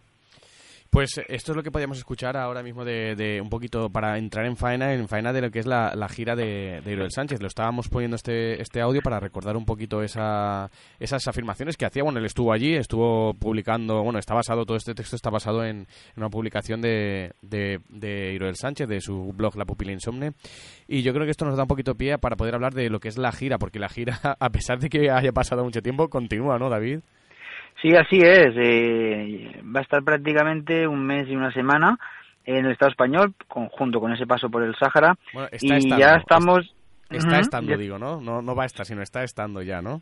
Pues esto es lo que podíamos escuchar ahora mismo de, de, un poquito para entrar en faena, en faena de lo que es la, gira de, de Sánchez. Lo estábamos poniendo este, este audio para recordar un poquito esa, esas afirmaciones que hacía. Bueno, él estuvo allí, estuvo publicando, bueno, está basado, todo este texto está basado en, una publicación de, de, de Sánchez, de su blog La Pupila Insomne. Y yo creo que esto nos da un poquito pie para poder hablar de lo que es la gira, porque la gira, [LAUGHS] a pesar de que haya pasado mucho tiempo, continúa, ¿no, David? Sí, así es. Eh, va a estar prácticamente un mes y una semana en el Estado español, con, junto con ese paso por el Sáhara. Bueno, y estando, ya estamos. Está, uh -huh, estando, ya... digo, ¿no? ¿no? No va a estar, sino está estando ya, ¿no?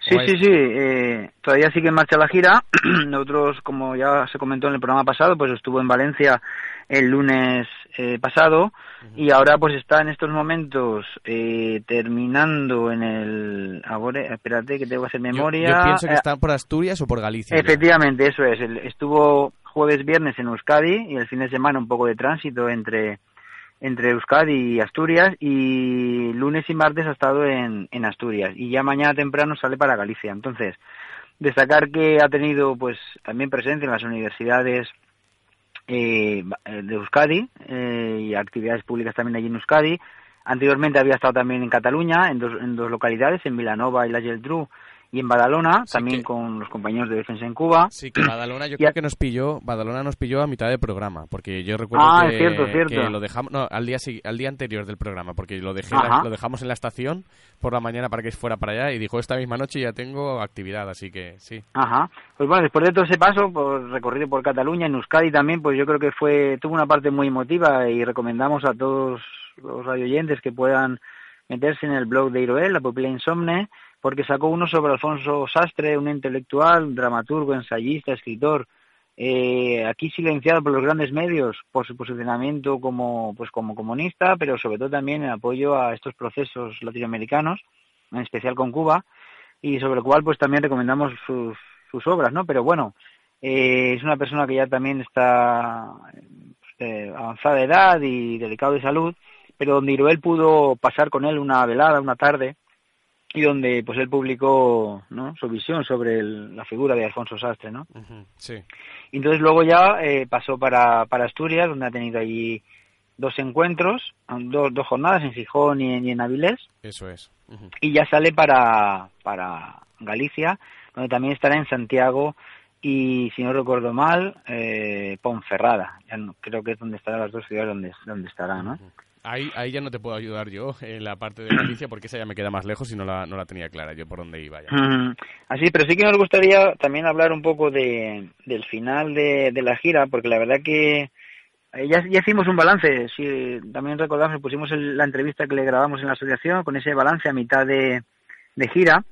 Sí, sí, sí. Eh, todavía sigue en marcha la gira. [CLEARS THROAT] Nosotros, como ya se comentó en el programa pasado, pues estuvo en Valencia el lunes eh, pasado uh -huh. y ahora pues está en estos momentos eh, terminando en el ahora espérate que tengo que hacer memoria yo, yo pienso que está por Asturias o por Galicia efectivamente ya. eso es estuvo jueves viernes en Euskadi y el fin de semana un poco de tránsito entre entre Euskadi y Asturias y lunes y martes ha estado en, en Asturias y ya mañana temprano sale para Galicia entonces destacar que ha tenido pues también presencia en las universidades eh, de Euskadi eh, y actividades públicas también allí en Euskadi. Anteriormente había estado también en Cataluña, en dos, en dos localidades, en Vilanova y la Geltrú, y en Badalona, sí también que... con los compañeros de defensa en Cuba. Sí, que Badalona yo creo a... que nos pilló, Badalona nos pilló a mitad del programa, porque yo recuerdo ah, que, cierto, cierto. que, lo dejamos, no, al día, al día anterior del programa, porque lo, dejé la, lo dejamos en la estación por la mañana para que fuera para allá y dijo esta misma noche ya tengo actividad, así que sí. Ajá, pues bueno, después de todo ese paso, por recorrido por Cataluña, en Euskadi también, pues yo creo que fue, tuvo una parte muy emotiva y recomendamos a todos los radioyentes que puedan meterse en el blog de Iroel, la Pupila Insomne, porque sacó uno sobre Alfonso Sastre, un intelectual, dramaturgo, ensayista, escritor, eh, aquí silenciado por los grandes medios por su posicionamiento como, pues como comunista, pero sobre todo también en apoyo a estos procesos latinoamericanos, en especial con Cuba, y sobre lo cual pues también recomendamos sus, sus obras, ¿no? Pero bueno, eh, es una persona que ya también está eh, avanzada de edad y delicado de salud, pero donde Iruel pudo pasar con él una velada, una tarde, y donde pues él publicó ¿no? su visión sobre el, la figura de Alfonso Sastre, ¿no? Uh -huh, sí. Y entonces luego ya eh, pasó para, para Asturias, donde ha tenido allí dos encuentros, dos, dos jornadas en Gijón y en, y en Avilés. Eso es. Uh -huh. Y ya sale para, para Galicia, donde también estará en Santiago y, si no recuerdo mal, eh, Ponferrada. Ya no, creo que es donde estarán las dos ciudades donde, donde estará, ¿no? Uh -huh. Ahí, ahí ya no te puedo ayudar yo en la parte de Galicia porque esa ya me queda más lejos y no la, no la tenía clara yo por dónde iba ya. Mm, Así, pero sí que nos gustaría también hablar un poco de, del final de, la gira, porque la verdad que eh, ya, ya hicimos un balance, si también recordamos, pusimos el- la entrevista que le grabamos en la asociación con ese balance a mitad de gira,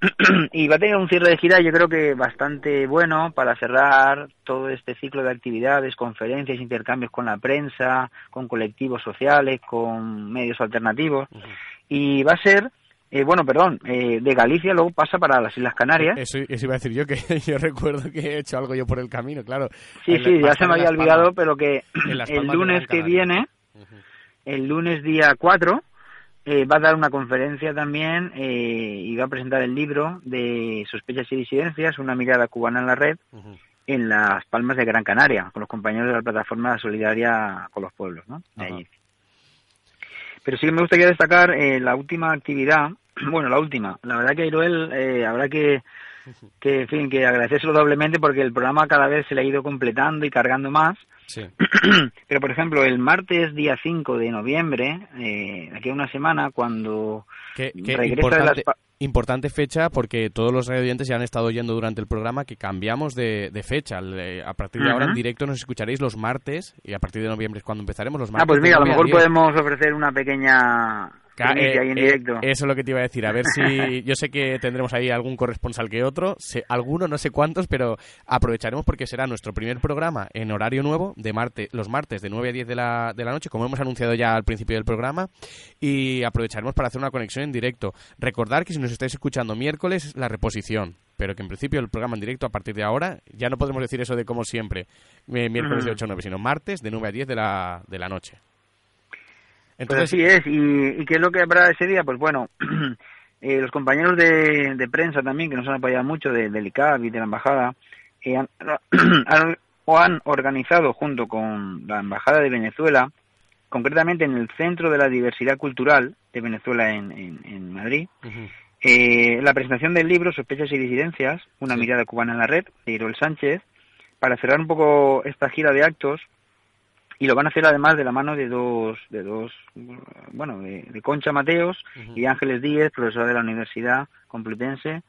[CLEARS THROAT] y va a tener un cierre de gira yo creo que bastante bueno para cerrar todo este ciclo de actividades, conferencias, intercambios con la prensa, con colectivos sociales, con medios alternativos, y va a ser eh, bueno, perdón, eh, de Galicia luego pasa para las Islas Canarias. Eso, eso iba a decir yo, que [LAUGHS] yo recuerdo que he hecho algo yo por el camino, claro. Sí, En- sí, ya se me había olvidado, Palmas. pero que el lunes que viene, el lunes día 4, eh, va a dar una conferencia también eh, y va a presentar el libro de Sospechas y Disidencias, una mirada cubana en la red, en Las Palmas de Gran Canaria, con los compañeros de la plataforma solidaria con los pueblos, ¿no? Pero sí que me gustaría destacar eh, la última actividad, [CLEARS THROAT] bueno, la última. La verdad que a Iroel eh, habrá que, que, en fin, que agradecérselo doblemente porque el programa cada vez se le ha ido completando y cargando más. Sí. [CLEARS THROAT] Pero, por ejemplo, el martes día 5 de noviembre, eh, aquí a una semana, cuando que regresa de importante, las... pa- importante fecha porque todos los radioyentes ya han estado oyendo durante el programa que cambiamos de, de fecha. Le- A partir de ahora en directo nos escucharéis los martes y a partir de noviembre es cuando empezaremos los martes. Ah, pues mira, a lo 9 mejor 10. podemos ofrecer una pequeña eh, ahí en eh, directo. eso es lo que te iba a decir. A ver si. [LAUGHS] Yo sé que tendremos ahí algún corresponsal que otro. sé- alguno, no sé cuántos, pero aprovecharemos porque será nuestro primer programa en horario nuevo, de martes, los martes de 9 a 10 de la, de la noche, como hemos anunciado ya al principio del programa. Y aprovecharemos para hacer una conexión en directo. Recordar que si nos estáis escuchando miércoles, es la reposición. Pero que en principio el programa en directo a partir de ahora, ya no podemos decir eso de como siempre, eh, miércoles de Ujú. 8 a 9, sino martes de 9 a 10 de la, de la noche. Pues así es, y, y qué es lo que habrá ese día, pues bueno, [CLEARS THROAT] eh, los compañeros de, de prensa también, que nos han apoyado mucho, de, del ICAB y de la Embajada, eh, han, [CLEARS THROAT] han- o han organizado junto con la Embajada de Venezuela, concretamente en el Centro de la Diversidad Cultural de Venezuela en, en- en Madrid, eh, la presentación del libro Sospechas y Disidencias, una mirada cubana en la red, de Irol Sánchez, para cerrar un poco esta gira de actos y lo van a hacer además de la mano de dos, de dos, bueno, de, de Concha Mateos y de Ángeles Díez, profesora de la Universidad Complutense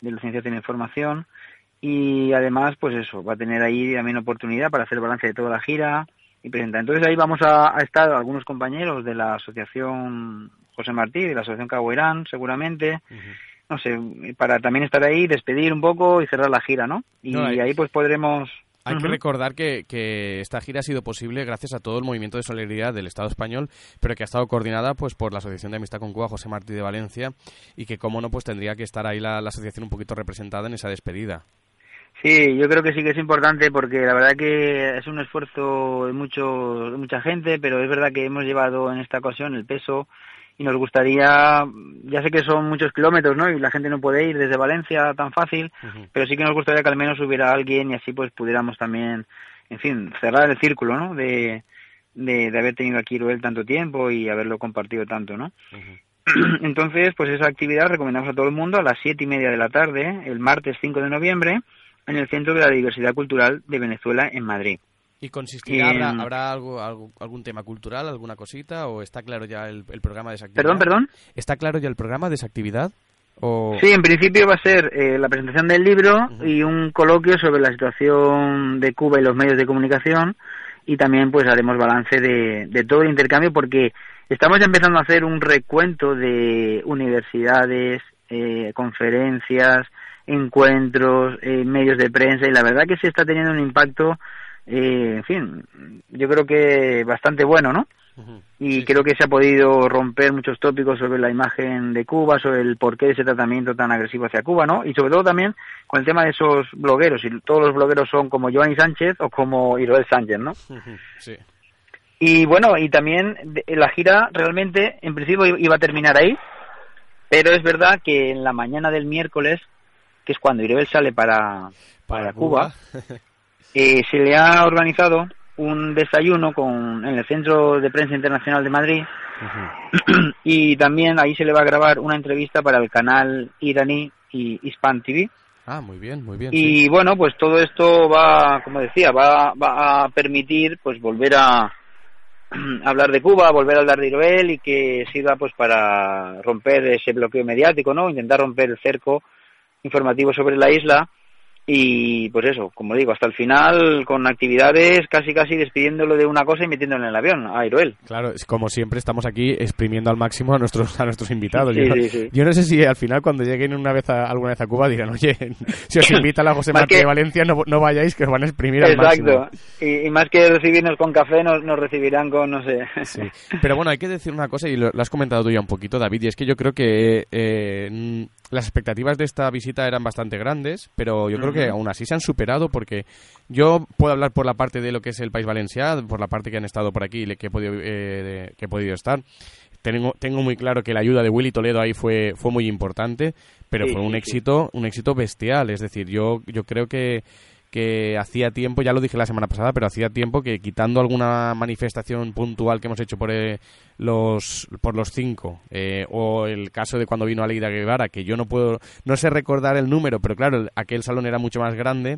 de Licenciatura en Información, y además, pues eso, va a tener ahí también oportunidad para hacer balance de toda la gira y presentar. Entonces ahí vamos a, a estar algunos compañeros de la Asociación José Martí, de la Asociación Caguerán, seguramente, no sé, para también estar ahí, despedir un poco y cerrar la gira, ¿no? Y No, ahí pues podremos... Hay que recordar que, que esta gira ha sido posible gracias a todo el movimiento de solidaridad del Estado español, pero que ha estado coordinada pues por la Asociación de Amistad con Cuba José Martí de Valencia y que, como no, pues tendría que estar ahí la, la asociación un poquito representada en esa despedida. Sí, yo creo que sí que es importante porque la verdad que es un esfuerzo de, mucho, de mucha gente, pero es verdad que hemos llevado en esta ocasión el peso y nos gustaría, ya sé que son muchos kilómetros, ¿no? Y la gente no puede ir desde Valencia tan fácil, pero sí que nos gustaría que al menos hubiera alguien y así pues pudiéramos también, en fin, cerrar el círculo, ¿no? De, de, de haber tenido aquí Iruel tanto tiempo y haberlo compartido tanto, ¿no? [CLEARS THROAT] Entonces, pues esa actividad recomendamos a todo el mundo a las siete y media de la tarde, el martes 5 de noviembre, en el Centro de la Diversidad Cultural de Venezuela, en Madrid. ¿Y consistirá, habrá, habrá algo, algo- algún tema cultural, alguna cosita, o está claro ya el, el programa de esa actividad? Perdón, perdón. ¿Está claro ya el programa de esa actividad? O... Sí, en principio va a ser eh, la presentación del libro y un coloquio sobre la situación de Cuba y los medios de comunicación y también pues haremos balance de, de todo el intercambio porque estamos ya empezando a hacer un recuento de universidades, eh, conferencias, encuentros, eh, medios de prensa y la verdad que se está teniendo un impacto, eh, en fin, yo creo que bastante bueno, ¿no? y creo que se ha podido romper muchos tópicos sobre la imagen de Cuba, sobre el porqué de ese tratamiento tan agresivo hacia Cuba, ¿no? Y sobre todo también con el tema de esos blogueros, si todos los blogueros son como Giovanni Sánchez o como Iroel Sánchez, ¿no? Sí. Y bueno, y también la gira realmente, en principio iba a terminar ahí, pero es verdad que en la mañana del miércoles, que es cuando Iroel sale para, para Cuba, [LAUGHS] eh, se le ha organizado un desayuno con, en el Centro de Prensa Internacional de Madrid [CLEARS THROAT] y también ahí se le va a grabar una entrevista para el canal iraní y Hispan TV. Ah, muy bien, muy bien. Y sí. bueno, pues todo esto va, como decía, va, va a permitir pues volver a, [CLEARS THROAT] hablar de Cuba, volver a hablar de Iroel y que sirva pues para romper ese bloqueo mediático, ¿no? Intentar romper el cerco informativo sobre la isla y pues eso, como digo, hasta el final con actividades casi casi despidiéndolo de una cosa y metiéndolo en el avión, a Iroel. Claro, es como siempre estamos aquí exprimiendo al máximo a nuestros a nuestros invitados. Sí, yo, sí, no, sí. yo no sé si al final cuando lleguen una vez a, alguna vez a Cuba dirán, oye, [LAUGHS] si os invita la José [LAUGHS] Martí que- de Valencia no, no vayáis que os van a exprimir al Exacto. máximo. Y, y más que recibirnos con café, nos, nos recibirán con, no sé. Pero bueno, hay que decir una cosa, y lo, lo has comentado tú ya un poquito, David, y es que yo creo que eh, las expectativas de esta visita eran bastante grandes, pero yo creo que aún así se han superado porque yo puedo hablar por la parte de lo que es el País Valenciano, por la parte que han estado por aquí y que he podido, eh, que he podido estar. Tengo, tengo muy claro que la ayuda de Willy Toledo ahí fue, fue muy importante, pero Sí, fue un sí, sí. éxito, un éxito bestial. Es decir, yo, yo creo que, que hacía tiempo, ya lo dije la semana pasada, pero hacía tiempo que quitando alguna manifestación puntual que hemos hecho por eh, los por los cinco eh, o el caso de cuando vino Aleida Guevara, que yo no puedo, no sé recordar el número, pero claro, el- aquel salón era mucho más grande,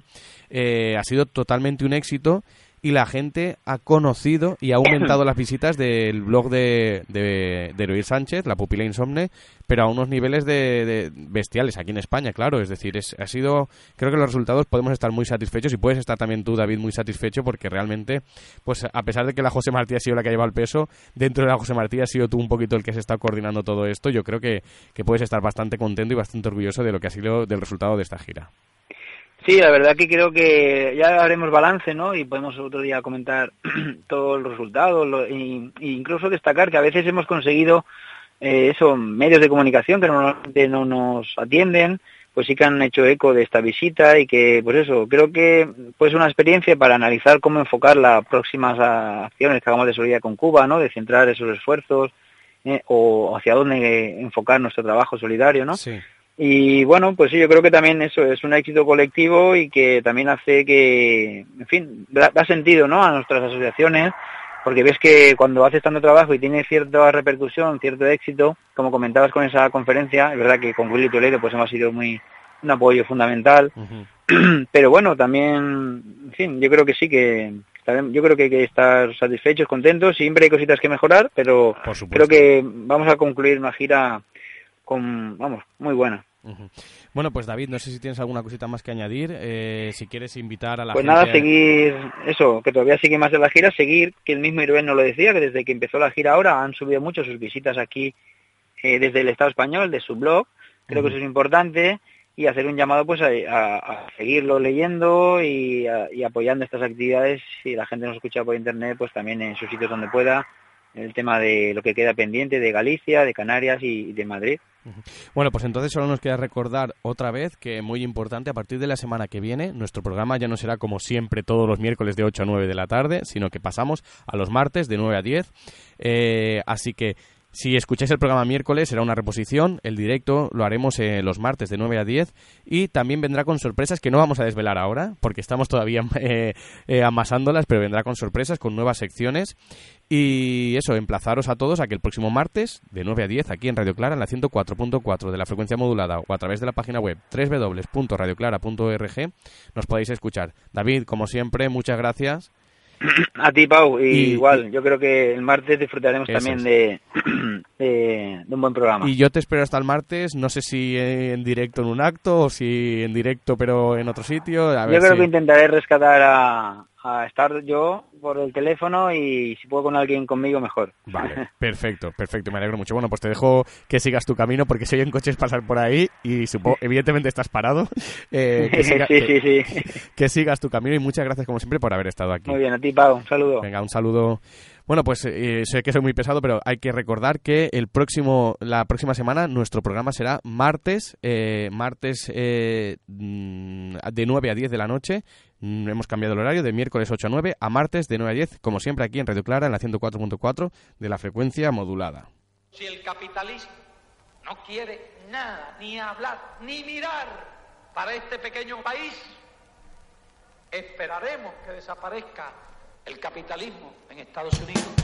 eh, ha sido totalmente un éxito y la gente ha conocido y ha [COUGHS] aumentado las visitas del blog de, de, de Sánchez, La Pupila Insomne, pero a unos niveles de, de bestiales aquí en España, claro. Es decir, es, ha sido, creo que los resultados podemos estar muy satisfechos y puedes estar también tú, David, muy satisfecho porque realmente, pues a pesar de que la José Martí ha sido la que ha llevado el peso, dentro de la José Martí ha sido tú un poquito el que se está coordinando todo esto. Yo creo que, que puedes estar bastante contento y bastante orgulloso de lo que ha sido del resultado de esta gira. Sí, la verdad que creo que ya haremos balance, ¿no? Y podemos otro día comentar [CLEARS THROAT] todos los resultados lo- e incluso destacar que a veces hemos conseguido eh, eso, medios de comunicación que normalmente no nos atienden, pues sí que han hecho eco de esta visita y que, pues eso, creo que pues una experiencia para analizar cómo enfocar las próximas acciones que hagamos de solidaridad con Cuba, ¿no? De centrar esos esfuerzos eh, o hacia dónde enfocar nuestro trabajo solidario, ¿no? Sí. Y bueno, pues sí, yo creo que también eso es un éxito colectivo y que también hace que, en fin, da, da sentido, ¿no? A nuestras asociaciones, porque ves que cuando haces tanto trabajo y tiene cierta repercusión, cierto éxito, como comentabas con esa conferencia, es verdad que con Willy Toledo pues hemos sido muy un apoyo fundamental, [CLEARS THROAT] pero bueno, también, en fin, yo creo que sí que yo creo que hay que estar satisfechos, contentos, siempre hay cositas que mejorar, pero creo que vamos a concluir una gira con, vamos, muy buena. Bueno, pues David, no sé si tienes alguna cosita más que añadir. eh, si quieres invitar a la Pues gente. nada, seguir eso, que todavía sigue más de la gira, seguir, que el mismo Irben nos lo decía, que desde que empezó la gira ahora han subido mucho sus visitas aquí eh, desde el Estado español, de su blog, creo que eso es importante, y hacer un llamado pues a, a- a seguirlo leyendo y, a- y apoyando estas actividades, si la gente nos escucha por internet, pues también en sus sitios donde pueda, el tema de lo que queda pendiente de Galicia, de Canarias y, de Madrid. Bueno, pues entonces solo nos queda recordar otra vez que muy importante, a partir de la semana que viene, nuestro programa ya no será como siempre todos los miércoles de 8 a 9 de la tarde, sino que pasamos a los martes de 9 a 10. Eh, así que si escucháis el programa miércoles será una reposición, el directo lo haremos eh, los martes de 9 a 10 y también vendrá con sorpresas que no vamos a desvelar ahora porque estamos todavía [LAUGHS] eh, eh, amasándolas, pero vendrá con sorpresas, con nuevas secciones y eso, emplazaros a todos a que el próximo martes de 9 a 10 aquí en Radio Clara en la 104.4 de la frecuencia modulada o a través de la página web www.radioclara.org nos podáis escuchar. David, como siempre, muchas gracias. [CLEARS THROAT] A ti, Pau, y Y- igual, yo creo que el martes disfrutaremos también de, [CLEARS THROAT] de, de un buen programa. Y yo te espero hasta el martes, no sé si en directo en un acto o si en directo pero en otro sitio. A ver Yo creo si- que intentaré rescatar a, a estar yo por el teléfono y si puedo con alguien conmigo, mejor. Vale, [LAUGHS] perfecto, perfecto, me alegro mucho. Bueno, pues te dejo que sigas tu camino porque se oyen coches pasar por ahí y supongo, evidentemente estás parado. [LAUGHS] Eh, que, siga- Sí, que- sí, sí. que sigas tu camino y muchas gracias como siempre por haber estado aquí. Muy bien, a ti, Pau, un saludo. Venga, un saludo. Bueno, pues eh, sé que soy muy pesado, pero hay que recordar que el próximo, la próxima semana nuestro programa será martes, eh, martes eh, de 9 a 10 de la noche. Mm, Hemos cambiado el horario de miércoles 8 a 9 a martes de 9 a 10, como siempre aquí en Radio Clara, en la 104.4 de la frecuencia modulada. Si el capitalismo no quiere nada, ni hablar, ni mirar para este pequeño país, esperaremos que desaparezca el capitalismo en Estados Unidos.